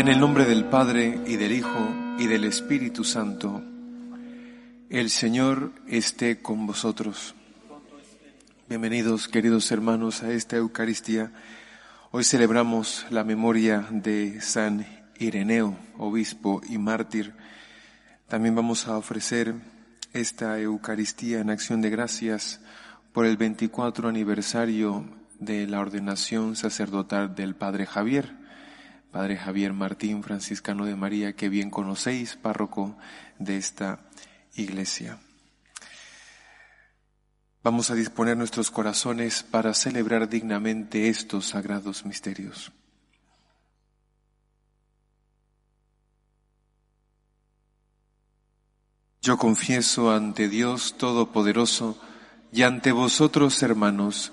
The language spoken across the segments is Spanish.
En el nombre del Padre y del Hijo y del Espíritu Santo, el Señor esté con vosotros. Bienvenidos, queridos hermanos, a esta Eucaristía. Hoy celebramos la memoria de San Ireneo, obispo y mártir. También vamos a ofrecer esta Eucaristía en acción de gracias por el 24 aniversario de la ordenación sacerdotal del Padre Javier. Padre Javier Martín, franciscano de María, que bien conocéis, párroco de esta iglesia. Vamos a disponer nuestros corazones para celebrar dignamente estos sagrados misterios. Yo confieso ante Dios Todopoderoso y ante vosotros, hermanos,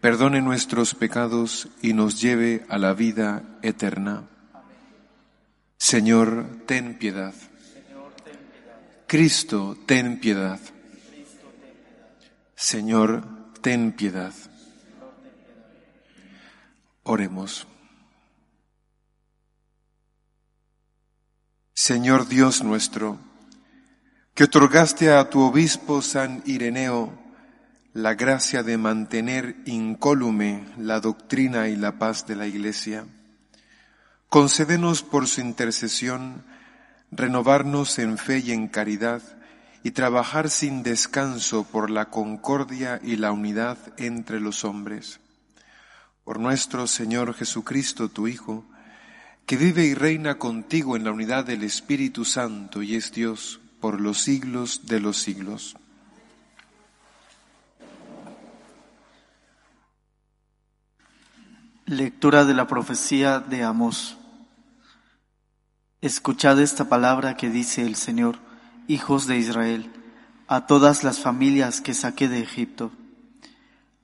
perdone nuestros pecados y nos lleve a la vida eterna. Señor, ten piedad. Cristo, ten piedad. Señor, ten piedad. Oremos. Señor Dios nuestro, que otorgaste a tu obispo San Ireneo la gracia de mantener incólume la doctrina y la paz de la Iglesia. Concédenos por su intercesión renovarnos en fe y en caridad y trabajar sin descanso por la concordia y la unidad entre los hombres. Por nuestro Señor Jesucristo, tu Hijo, que vive y reina contigo en la unidad del Espíritu Santo y es Dios por los siglos de los siglos. Lectura de la profecía de Amós. Escuchad esta palabra que dice el Señor, hijos de Israel, a todas las familias que saqué de Egipto.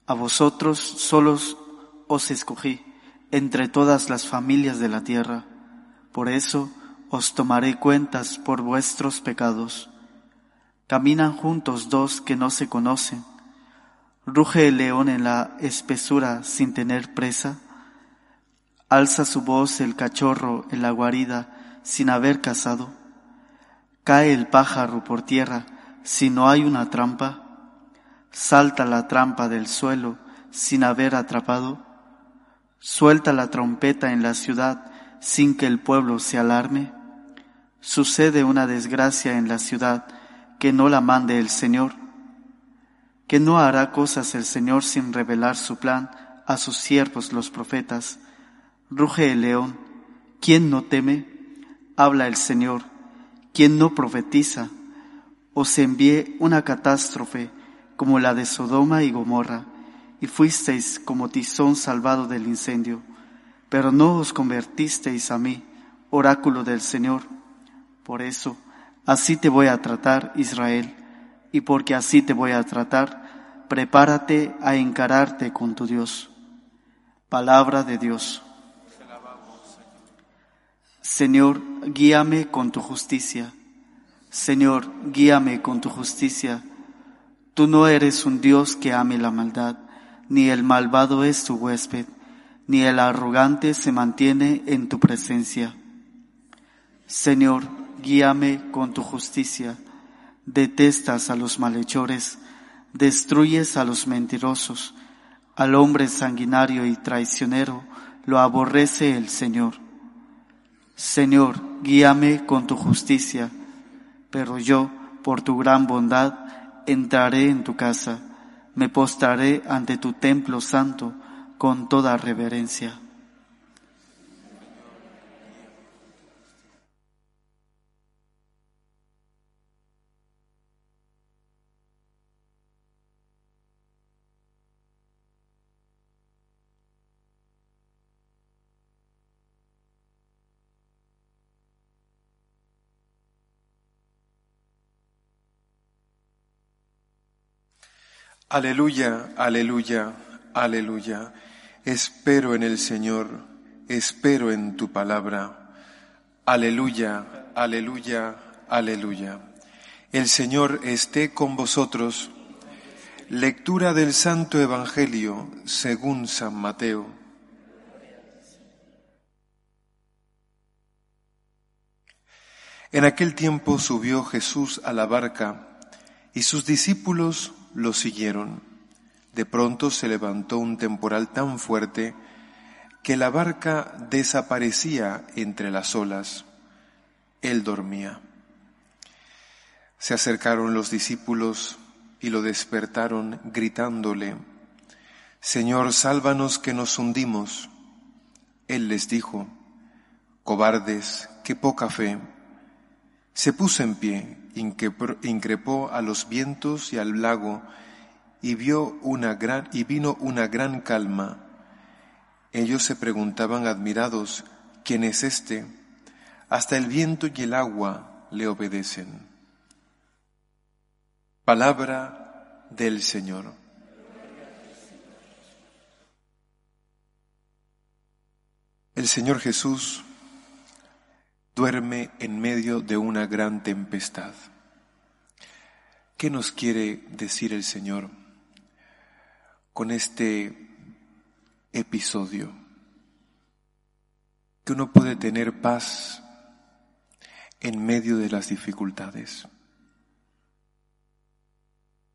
A vosotros solos os escogí entre todas las familias de la tierra. Por eso os tomaré cuentas por vuestros pecados. Caminan juntos dos que no se conocen. Ruge el león en la espesura sin tener presa Alza su voz el cachorro en la guarida sin haber cazado. Cae el pájaro por tierra si no hay una trampa. Salta la trampa del suelo sin haber atrapado. Suelta la trompeta en la ciudad sin que el pueblo se alarme. Sucede una desgracia en la ciudad que no la mande el Señor. Que no hará cosas el Señor sin revelar su plan a sus siervos los profetas Ruge el león. ¿Quién no teme? Habla el Señor. ¿Quién no profetiza? Os envié una catástrofe como la de Sodoma y Gomorra, y fuisteis como tizón salvado del incendio, pero no os convertisteis a mí, oráculo del Señor. Por eso, así te voy a tratar, Israel, y porque así te voy a tratar, prepárate a encararte con tu Dios. Palabra de Dios. Señor, guíame con tu justicia. Señor, guíame con tu justicia. Tú no eres un Dios que ame la maldad, ni el malvado es tu huésped, ni el arrogante se mantiene en tu presencia. Señor, guíame con tu justicia. Detestas a los malhechores, destruyes a los mentirosos, al hombre sanguinario y traicionero lo aborrece el Señor. Señor, guíame con tu justicia, pero yo, por tu gran bondad, entraré en tu casa, me postraré ante tu templo santo con toda reverencia. Aleluya, aleluya, aleluya. Espero en el Señor, espero en tu palabra. Aleluya, aleluya, aleluya. El Señor esté con vosotros. Lectura del Santo Evangelio según San Mateo. En aquel tiempo subió Jesús a la barca y sus discípulos lo siguieron. De pronto se levantó un temporal tan fuerte que la barca desaparecía entre las olas. Él dormía. Se acercaron los discípulos y lo despertaron gritándole, Señor, sálvanos que nos hundimos. Él les dijo, Cobardes, qué poca fe. Se puso en pie increpó a los vientos y al lago y vio una gran y vino una gran calma. Ellos se preguntaban admirados, ¿quién es este? Hasta el viento y el agua le obedecen. Palabra del Señor. El Señor Jesús duerme en medio de una gran tempestad. ¿Qué nos quiere decir el Señor con este episodio? Que uno puede tener paz en medio de las dificultades.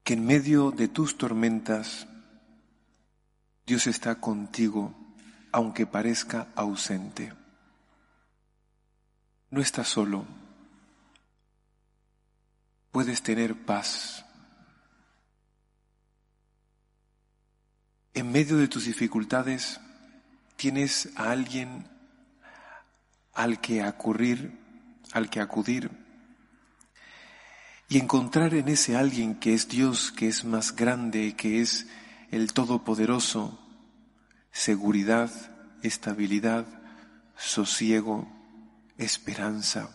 Que en medio de tus tormentas Dios está contigo aunque parezca ausente. No estás solo. Puedes tener paz. En medio de tus dificultades tienes a alguien al que acudir, al que acudir y encontrar en ese alguien que es Dios, que es más grande, que es el Todopoderoso, seguridad, estabilidad, sosiego, esperanza,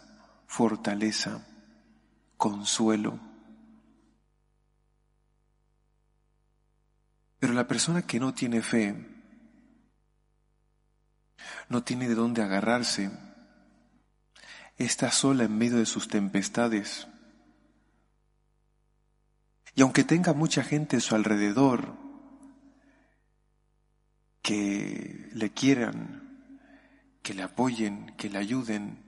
fortaleza, consuelo. Pero la persona que no tiene fe, no tiene de dónde agarrarse, está sola en medio de sus tempestades. Y aunque tenga mucha gente a su alrededor que le quieran, que le apoyen, que le ayuden,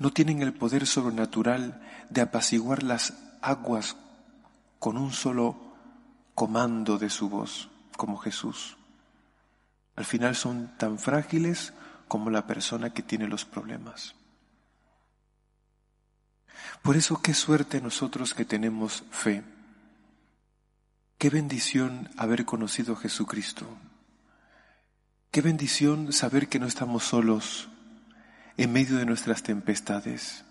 no tienen el poder sobrenatural de apaciguar las aguas con un solo comando de su voz, como Jesús. Al final son tan frágiles como la persona que tiene los problemas. Por eso qué suerte nosotros que tenemos fe. Qué bendición haber conocido a Jesucristo. Qué bendición saber que no estamos solos en medio de nuestras tempestades,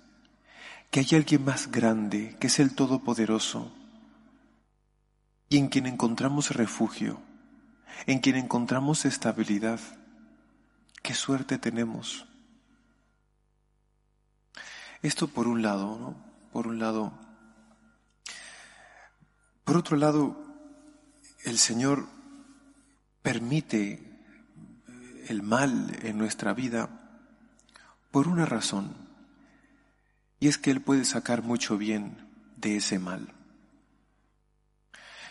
que hay alguien más grande, que es el Todopoderoso, y en quien encontramos refugio, en quien encontramos estabilidad. Qué suerte tenemos. Esto por un lado, ¿no? Por un lado. Por otro lado, el Señor permite el mal en nuestra vida por una razón, y es que Él puede sacar mucho bien de ese mal.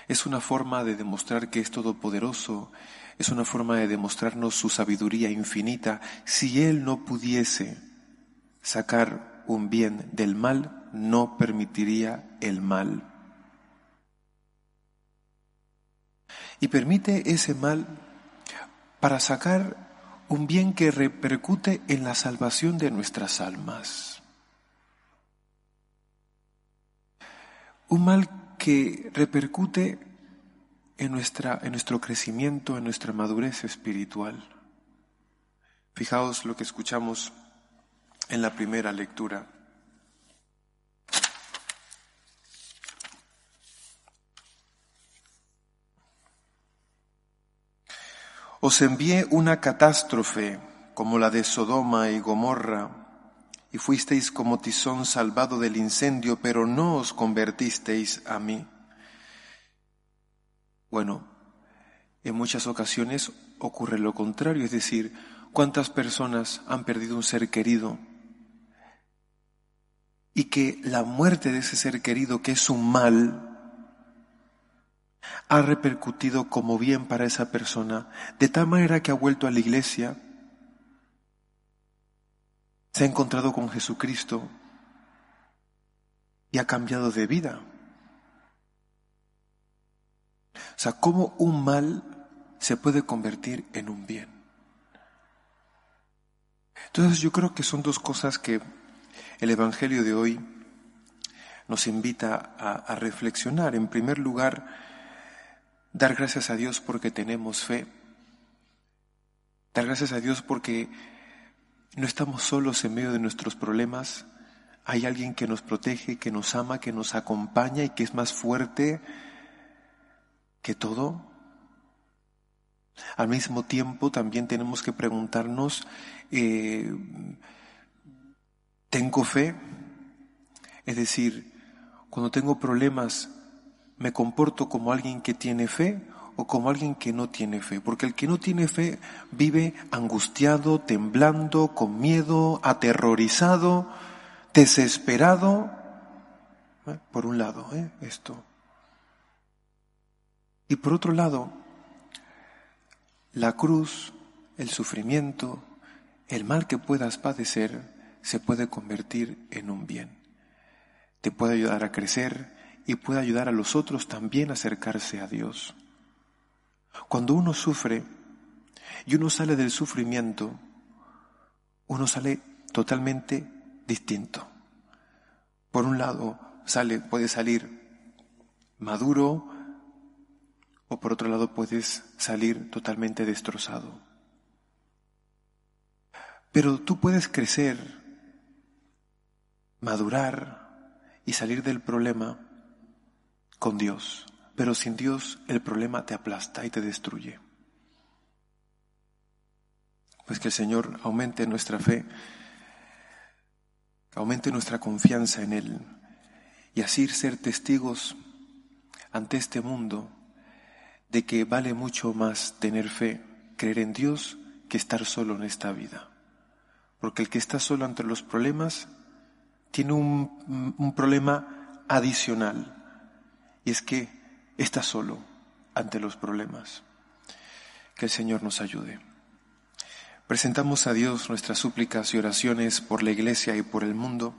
Es una forma de demostrar que es todopoderoso, es una forma de demostrarnos su sabiduría infinita. Si Él no pudiese sacar un bien del mal, no permitiría el mal. Y permite ese mal para sacar un bien que repercute en la salvación de nuestras almas. Un mal que repercute en, nuestra, en nuestro crecimiento, en nuestra madurez espiritual. Fijaos lo que escuchamos en la primera lectura. Os envié una catástrofe como la de Sodoma y Gomorra, y fuisteis como tizón salvado del incendio, pero no os convertisteis a mí. Bueno, en muchas ocasiones ocurre lo contrario, es decir, ¿cuántas personas han perdido un ser querido? Y que la muerte de ese ser querido, que es un mal, ha repercutido como bien para esa persona, de tal manera que ha vuelto a la iglesia, se ha encontrado con Jesucristo y ha cambiado de vida. O sea, cómo un mal se puede convertir en un bien. Entonces yo creo que son dos cosas que el Evangelio de hoy nos invita a, a reflexionar. En primer lugar, dar gracias a Dios porque tenemos fe. Dar gracias a Dios porque no estamos solos en medio de nuestros problemas. Hay alguien que nos protege, que nos ama, que nos acompaña y que es más fuerte que todo. Al mismo tiempo también tenemos que preguntarnos, eh, ¿tengo fe? Es decir, cuando tengo problemas, ¿me comporto como alguien que tiene fe o como alguien que no tiene fe? Porque el que no tiene fe vive angustiado, temblando, con miedo, aterrorizado, desesperado. ¿Eh? Por un lado, ¿eh? esto. Y por otro lado, la cruz, el sufrimiento, el mal que puedas padecer, se puede convertir en un bien. Te puede ayudar a crecer y puede ayudar a los otros también a acercarse a Dios. Cuando uno sufre y uno sale del sufrimiento, uno sale totalmente distinto. Por un lado, sale, puede salir maduro, o por otro lado puedes salir totalmente destrozado. Pero tú puedes crecer, madurar y salir del problema con Dios. Pero sin Dios el problema te aplasta y te destruye. Pues que el Señor aumente nuestra fe, aumente nuestra confianza en Él y así ser testigos ante este mundo de que vale mucho más tener fe, creer en Dios, que estar solo en esta vida. Porque el que está solo ante los problemas tiene un, un problema adicional, y es que está solo ante los problemas. Que el Señor nos ayude. Presentamos a Dios nuestras súplicas y oraciones por la Iglesia y por el mundo.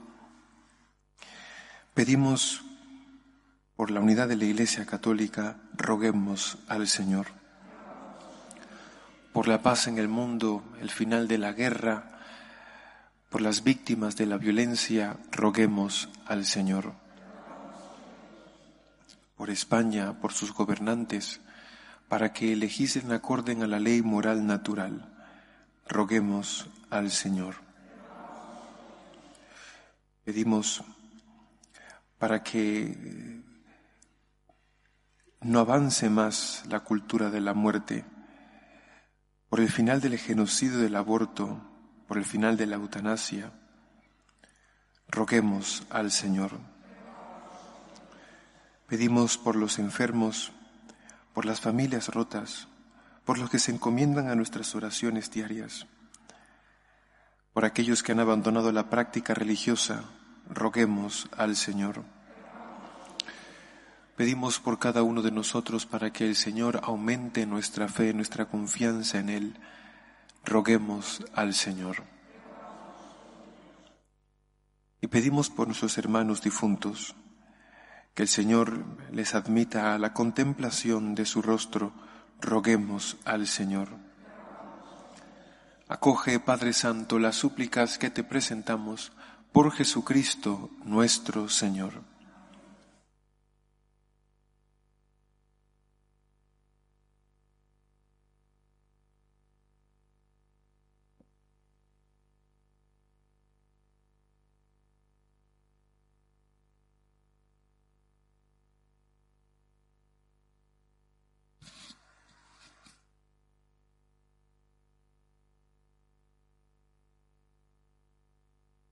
Pedimos por la unidad de la Iglesia Católica, roguemos al Señor. Por la paz en el mundo, el final de la guerra, por las víctimas de la violencia, roguemos al Señor. Por España, por sus gobernantes, para que legislen acorden a la ley moral natural, roguemos al Señor. Pedimos para que no avance más la cultura de la muerte, por el final del genocidio del aborto, por el final de la eutanasia, roguemos al Señor. Pedimos por los enfermos, por las familias rotas, por los que se encomiendan a nuestras oraciones diarias, por aquellos que han abandonado la práctica religiosa, roguemos al Señor. Pedimos por cada uno de nosotros para que el Señor aumente nuestra fe, nuestra confianza en Él. Roguemos al Señor. Y pedimos por nuestros hermanos difuntos, que el Señor les admita a la contemplación de su rostro. Roguemos al Señor. Acoge, Padre Santo, las súplicas que te presentamos por Jesucristo nuestro Señor.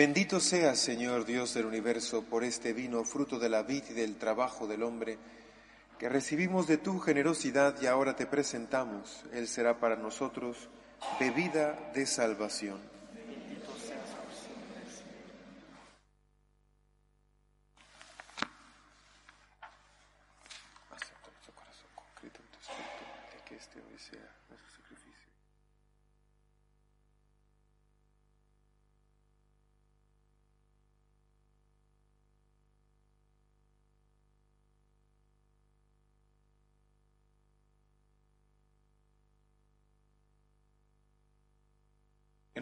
Bendito seas, Señor Dios del universo, por este vino, fruto de la vid y del trabajo del hombre, que recibimos de tu generosidad y ahora te presentamos. Él será para nosotros bebida de salvación. En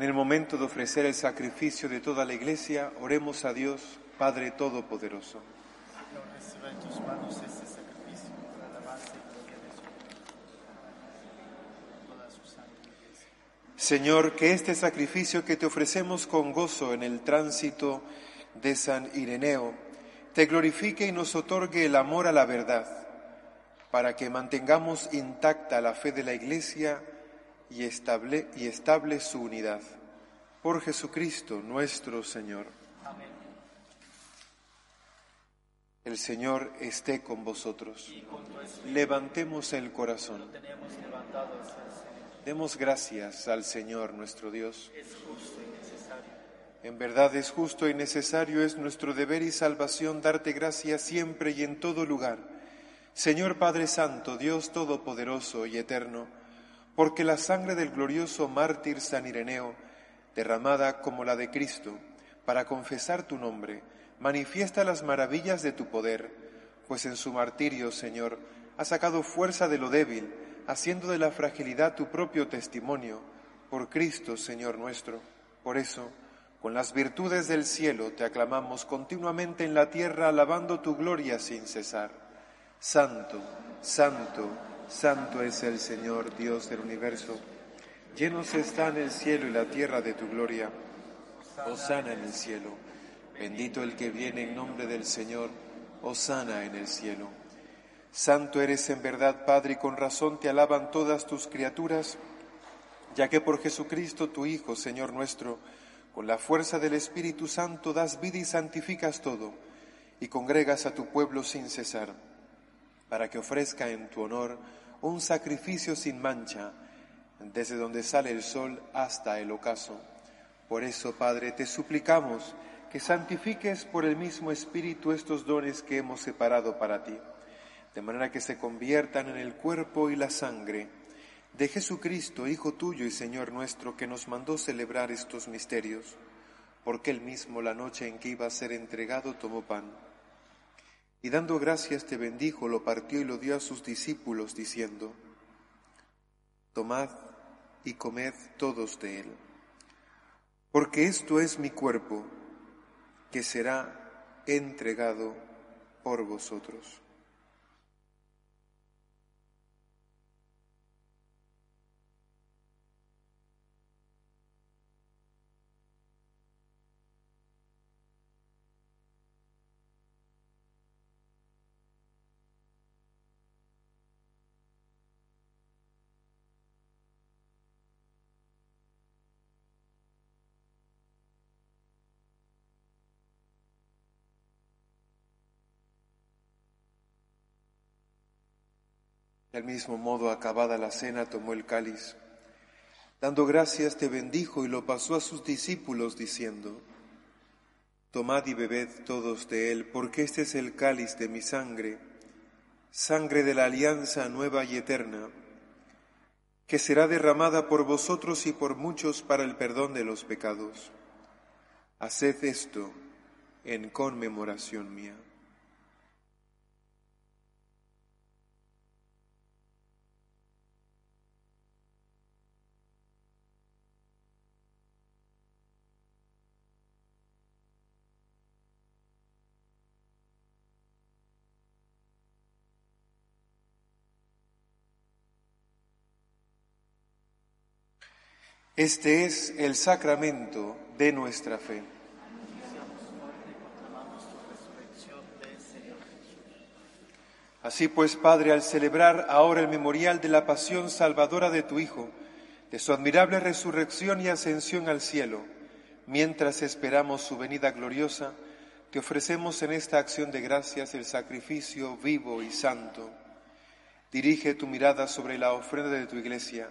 el momento de ofrecer el sacrificio de toda la Iglesia, oremos a Dios, Padre Todopoderoso. Señor, que este sacrificio que te ofrecemos con gozo en el tránsito de San Ireneo, te glorifique y nos otorgue el amor a la verdad, para que mantengamos intacta la fe de la Iglesia y estable, y estable su unidad. Por Jesucristo nuestro Señor. Amén. El Señor esté con vosotros. Levantemos el corazón. Demos gracias al Señor nuestro Dios. Es justo y necesario. En verdad es justo y necesario, es nuestro deber y salvación darte gracias siempre y en todo lugar. Señor Padre Santo, Dios Todopoderoso y Eterno, porque la sangre del glorioso mártir San Ireneo, derramada como la de Cristo, para confesar tu nombre, manifiesta las maravillas de tu poder, pues en su martirio, Señor, ha sacado fuerza de lo débil, haciendo de la fragilidad tu propio testimonio, por Cristo, Señor nuestro. Por eso, con las virtudes del cielo te aclamamos continuamente en la tierra, alabando tu gloria sin cesar. Santo, santo, Santo es el Señor, Dios del universo. Llenos están el cielo y la tierra de tu gloria. Osana en el cielo. Bendito el que viene en nombre del Señor. Osana en el cielo. Santo eres en verdad, Padre, y con razón te alaban todas tus criaturas, ya que por Jesucristo tu Hijo, Señor nuestro, con la fuerza del Espíritu Santo das vida y santificas todo, y congregas a tu pueblo sin cesar para que ofrezca en tu honor un sacrificio sin mancha, desde donde sale el sol hasta el ocaso. Por eso, Padre, te suplicamos que santifiques por el mismo Espíritu estos dones que hemos separado para ti, de manera que se conviertan en el cuerpo y la sangre de Jesucristo, Hijo tuyo y Señor nuestro, que nos mandó celebrar estos misterios, porque él mismo la noche en que iba a ser entregado tomó pan y dando gracias te bendijo, lo partió y lo dio a sus discípulos, diciendo, Tomad y comed todos de él, porque esto es mi cuerpo, que será entregado por vosotros. Del mismo modo, acabada la cena, tomó el cáliz. Dando gracias, te bendijo y lo pasó a sus discípulos, diciendo, Tomad y bebed todos de él, porque este es el cáliz de mi sangre, sangre de la alianza nueva y eterna, que será derramada por vosotros y por muchos para el perdón de los pecados. Haced esto en conmemoración mía. Este es el sacramento de nuestra fe. Así pues, Padre, al celebrar ahora el memorial de la pasión salvadora de tu Hijo, de su admirable resurrección y ascensión al cielo, mientras esperamos su venida gloriosa, te ofrecemos en esta acción de gracias el sacrificio vivo y santo. Dirige tu mirada sobre la ofrenda de tu iglesia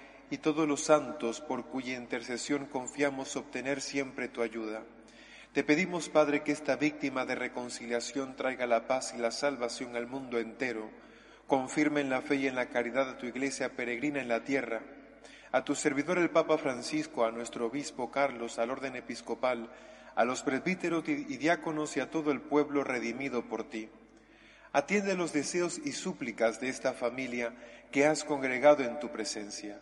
y todos los santos por cuya intercesión confiamos obtener siempre tu ayuda. Te pedimos, Padre, que esta víctima de reconciliación traiga la paz y la salvación al mundo entero. Confirme en la fe y en la caridad de tu iglesia peregrina en la tierra a tu servidor el Papa Francisco, a nuestro obispo Carlos, al orden episcopal, a los presbíteros y diáconos y a todo el pueblo redimido por ti. Atiende los deseos y súplicas de esta familia que has congregado en tu presencia.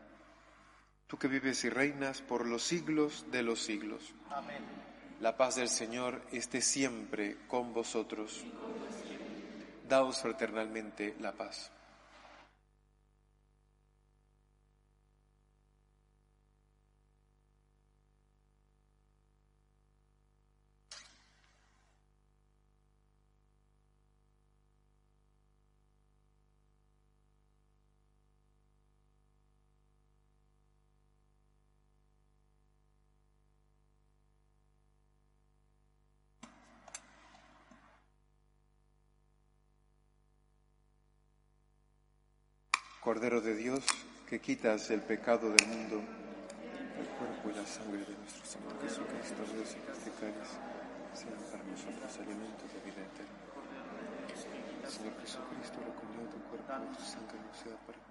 Tú que vives y reinas por los siglos de los siglos. Amén. La paz del Señor esté siempre con vosotros. Daos fraternalmente la paz. Cordero de Dios, que quitas el pecado del mundo, el cuerpo y la sangre de nuestro Señor Jesucristo, Dios y cáliz, sean para nosotros alimentos de vida eterna. Señor Jesucristo, lo comió tu cuerpo y tu sangre no sea para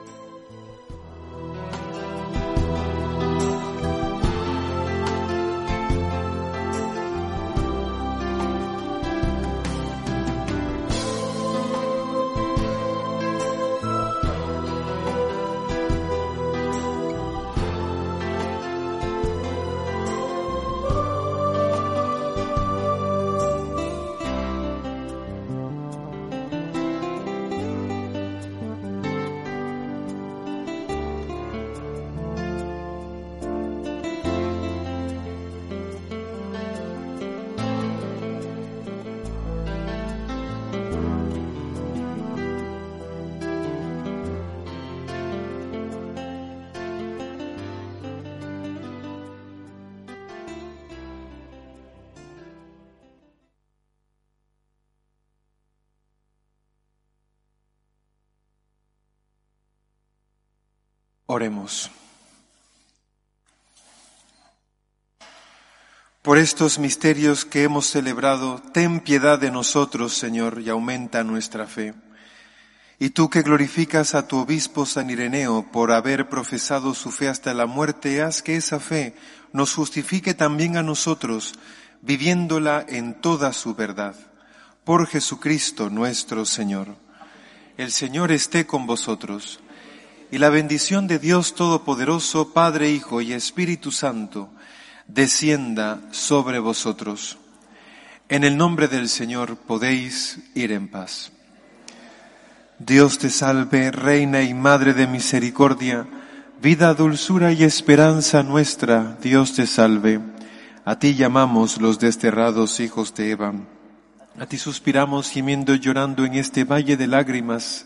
Oremos. Por estos misterios que hemos celebrado, ten piedad de nosotros, Señor, y aumenta nuestra fe. Y tú que glorificas a tu obispo San Ireneo por haber profesado su fe hasta la muerte, haz que esa fe nos justifique también a nosotros, viviéndola en toda su verdad. Por Jesucristo nuestro Señor. El Señor esté con vosotros y la bendición de Dios Todopoderoso, Padre, Hijo y Espíritu Santo, descienda sobre vosotros. En el nombre del Señor podéis ir en paz. Dios te salve, Reina y Madre de Misericordia, vida, dulzura y esperanza nuestra, Dios te salve. A ti llamamos los desterrados hijos de Eva. A ti suspiramos gimiendo y llorando en este valle de lágrimas.